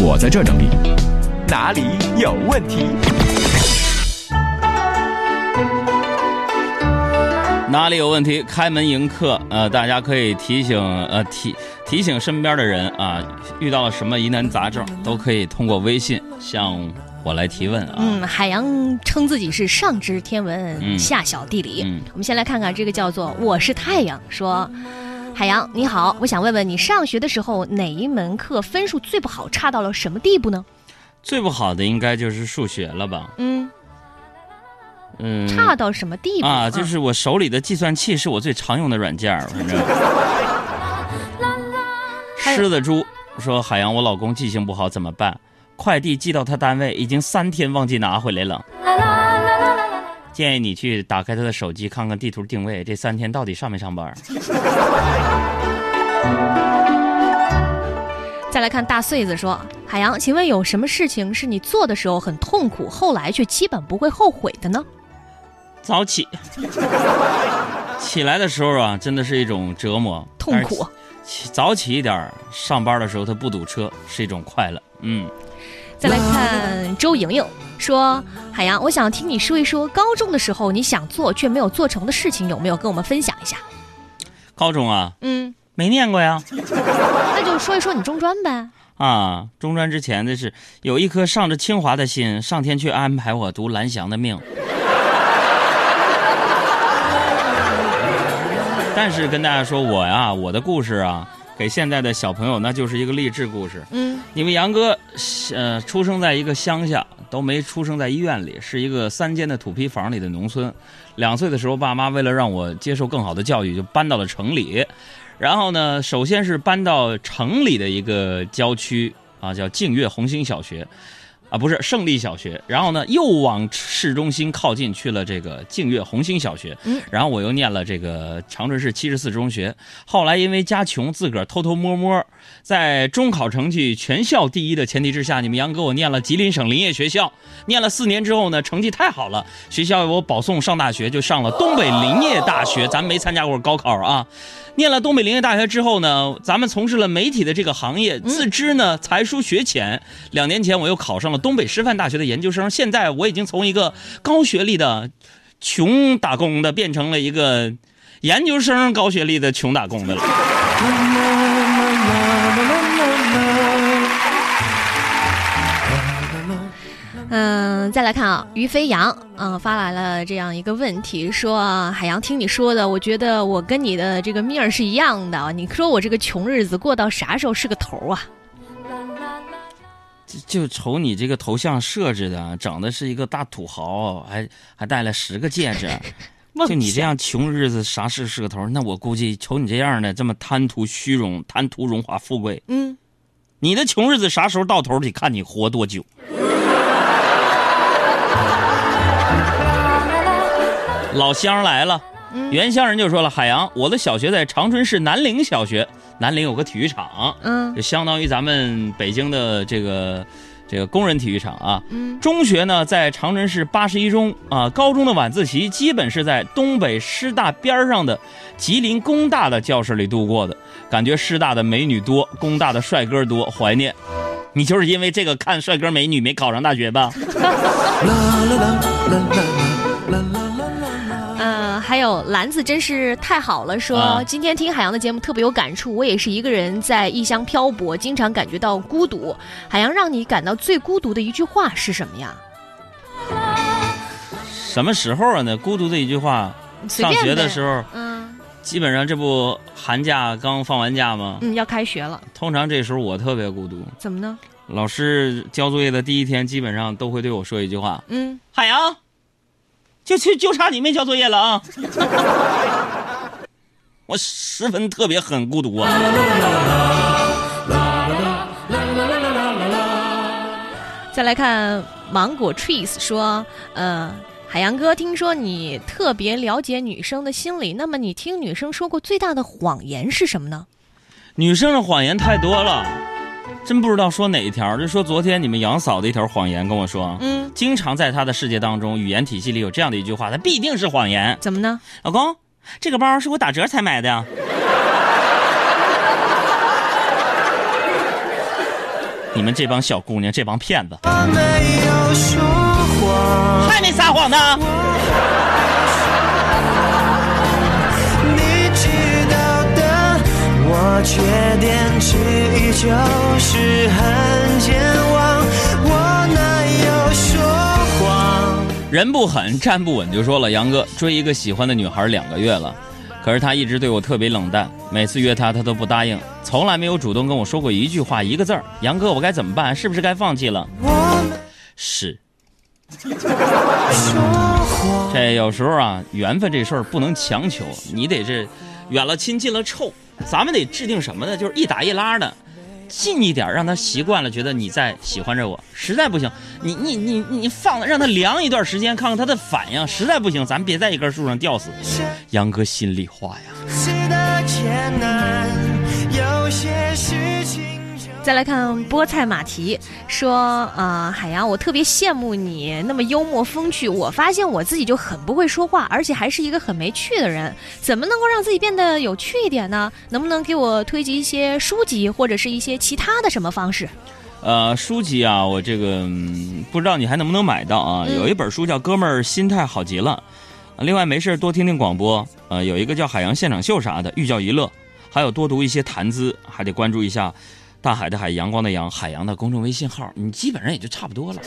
我在这整理。哪里有问题？哪里有问题？开门迎客，呃，大家可以提醒呃提提醒身边的人啊，遇到了什么疑难杂症，都可以通过微信向我来提问啊。嗯，海洋称自己是上知天文，嗯下晓地理。嗯我们先来看看这个叫做“我是太阳”说。海洋你好，我想问问你上学的时候哪一门课分数最不好，差到了什么地步呢？最不好的应该就是数学了吧？嗯，嗯，差到什么地步啊，就是我手里的计算器是我最常用的软件，反正。狮子猪说：“海洋，我老公记性不好怎么办？快递寄到他单位，已经三天忘记拿回来了。建议你去打开他的手机，看看地图定位，这三天到底上没上班？再来看大穗子说：“海洋，请问有什么事情是你做的时候很痛苦，后来却基本不会后悔的呢？早起，起来的时候啊，真的是一种折磨，痛苦。起早起一点儿，上班的时候他不堵车，是一种快乐。嗯，再来看周莹莹说：“海洋，我想听你说一说高中的时候你想做却没有做成的事情，有没有跟我们分享一下？”高中啊，嗯，没念过呀。那就说一说你中专呗。啊，中专之前的是有一颗上着清华的心，上天却安排我读蓝翔的命。但是跟大家说，我呀，我的故事啊，给现在的小朋友那就是一个励志故事。嗯因为杨哥，呃，出生在一个乡下，都没出生在医院里，是一个三间的土坯房里的农村。两岁的时候，爸妈为了让我接受更好的教育，就搬到了城里。然后呢，首先是搬到城里的一个郊区啊，叫净月红星小学，啊，不是胜利小学。然后呢，又往市中心靠近，去了这个净月红星小学。嗯，然后我又念了这个长春市七十四中学。后来因为家穷，自个儿偷偷摸摸，在中考成绩全校第一的前提之下，你们杨哥我念了吉林省林业学校，念了四年之后呢，成绩太好了，学校为我保送上大学，就上了东北林业大学。咱没参加过高考啊。念了东北林业大学之后呢，咱们从事了媒体的这个行业，自知呢才疏学浅。两年前我又考上了东北师范大学的研究生，现在我已经从一个高学历的穷打工的变成了一个研究生高学历的穷打工的了。嗯，再来看啊，于飞扬嗯、发来了这样一个问题，说海洋听你说的，我觉得我跟你的这个命儿是一样的。你说我这个穷日子过到啥时候是个头啊？就瞅你这个头像设置的，整的是一个大土豪，还还戴了十个戒指。就你这样穷日子，啥事是个头？那我估计瞅你这样的，这么贪图虚荣、贪图荣华富贵，嗯，你的穷日子啥时候到头？得看你活多久。老乡来了，嗯原乡人就说了：“海洋，我的小学在长春市南陵小学，南陵有个体育场，嗯就相当于咱们北京的这个这个工人体育场啊。嗯中学呢在长春市八十一中啊，高中的晚自习基本是在东北师大边上的吉林工大的教室里度过的，感觉师大的美女多，工大的帅哥多，怀念。你就是因为这个看帅哥美女没考上大学吧？呃，还有篮子真是太好了说，啊今天听海洋的节目特别有感触。我也是一个人在异乡漂泊，经常感觉到孤独。海洋让你感到最孤独的一句话是什么呀？什么时候啊？那孤独的一句话，上学的时候，嗯基本上这不寒假刚放完假吗？嗯，要开学了，通常这时候我特别孤独。怎么呢？老师交作业的第一天，基本上都会对我说一句话嗯，：“海洋，就就就差你没交作业了啊！”我十分特别很孤独啊。再来看芒果 trees 说，呃，海洋哥，听说你特别了解女生的心理，那么你听女生说过最大的谎言是什么呢？女生的谎言太多了，真不知道说哪一条。就说昨天你们杨嫂的一条谎言跟我说，嗯，经常在她的世界当中，语言体系里有这样的一句话，它必定是谎言。怎么呢？老公，这个包是我打折才买的呀。你们这帮小姑娘，这帮骗子，没有说谎，还没撒谎呢。我缺点之一就是很健忘，我哪有说谎？人不狠，站不稳，就说了，杨哥追一个喜欢的女孩两个月了，可是她一直对我特别冷淡，每次约她她都不答应，从来没有主动跟我说过一句话一个字儿。杨哥，我该怎么办？是不是该放弃了？我是，这有时候啊，缘分这事儿不能强求，你得是远了亲近了臭，咱们得制定什么呢？就是一打一拉的。近一点，让他习惯了，觉得你在喜欢着我。实在不行，你你你你放让他凉一段时间，看看他的反应。实在不行，咱别在一根树上吊死。杨哥心里话呀有些事。再来看菠菜马蹄说，呃，海洋，我特别羡慕你那么幽默风趣。我发现我自己就很不会说话，而且还是一个很没趣的人。怎么能够让自己变得有趣一点呢？能不能给我推荐一些书籍或者是一些其他的什么方式？呃，书籍啊，我这个、不知道你还能不能买到啊？有一本书叫《哥们儿心态好极了》，另外没事多听听广播，呃，有一个叫《海洋现场秀》啥的，寓教于乐，还有多读一些谈资，还得关注一下大海的海，阳光的阳，海洋的公众微信号，你基本上也就差不多了。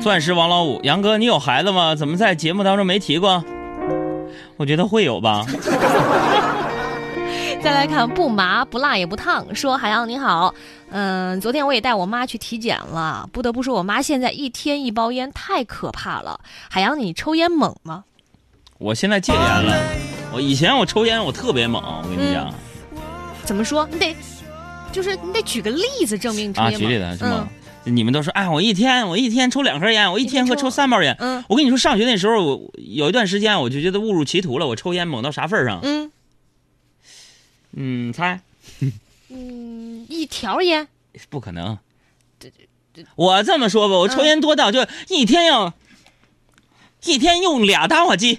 钻石王老五，杨哥，你有孩子吗？怎么在节目当中没提过？我觉得会有吧。再来看不麻不辣也不烫，说海洋你好，嗯，昨天我也带我妈去体检了，不得不说我妈现在一天一包烟太可怕了。海洋，你抽烟猛吗？我现在戒烟了，我以前我抽烟我特别猛，我跟你讲。怎么说？你得，就是你得举个例子证明你抽啊，烟啊。举例子是吗？你们都说，哎，我一天我一天抽两盒烟，我一天一天抽会抽三包烟。嗯我跟你说，上学那时候，我有一段时间我就觉得误入歧途了。我抽烟猛到啥份上？嗯嗯，猜 嗯，一条烟。不可能。我这么说吧，我抽烟多到就一天要一天用俩打火机。